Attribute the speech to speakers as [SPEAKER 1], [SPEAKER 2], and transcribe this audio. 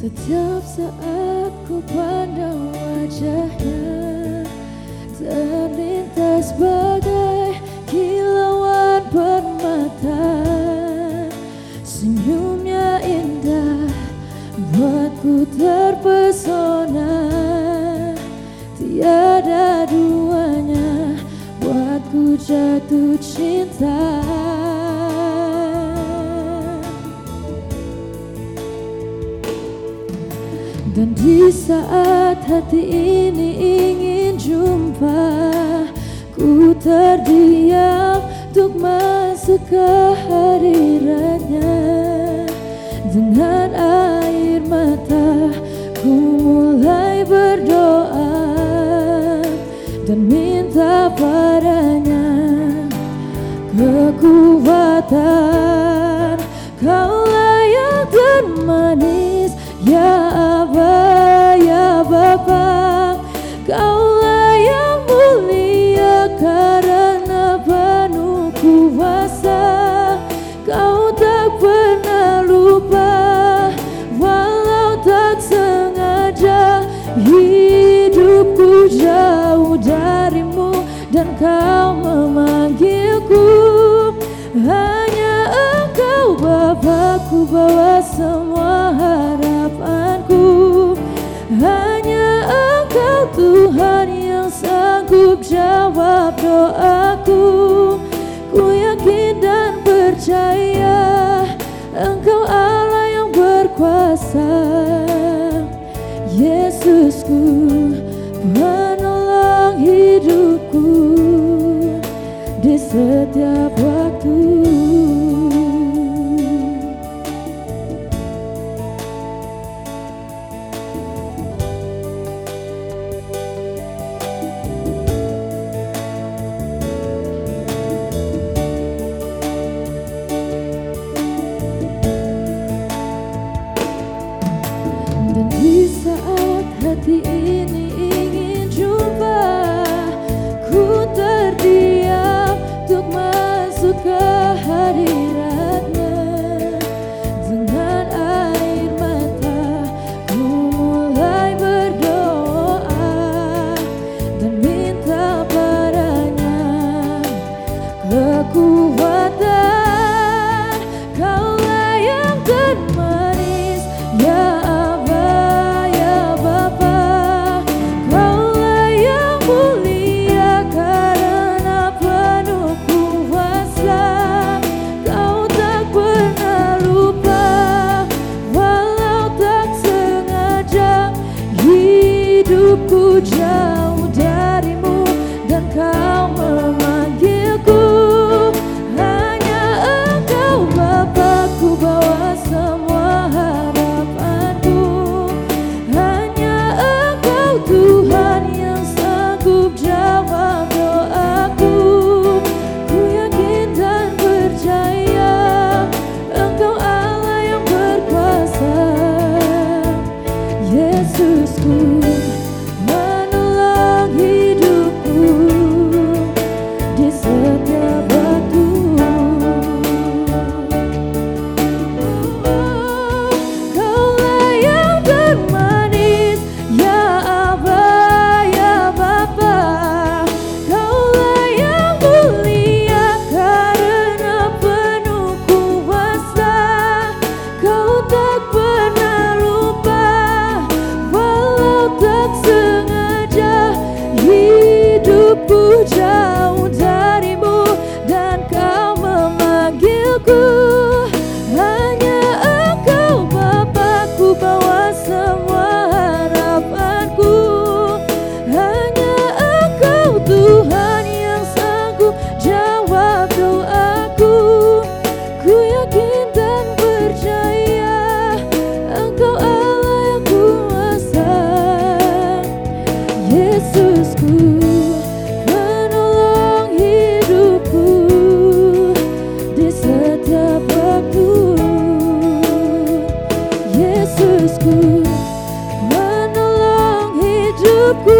[SPEAKER 1] Setiap saat ku pandang wajahnya Terlintas bagai kilauan permata. Senyumnya indah buat ku terpesona. Tiada duanya buat ku jatuh cinta. Dan di saat hati ini ingin jumpa Ku terdiam untuk masuk ke hadirannya. Dengan air mata ku mulai berdoa Dan minta padanya kekuatan jauh darimu dan kau memanggilku. Hanya engkau Bapakku bawa semua harapanku. Hanya engkau Tuhan yang sanggup jawab doaku. Ku yakin dan percaya setiap waktu just hidupku.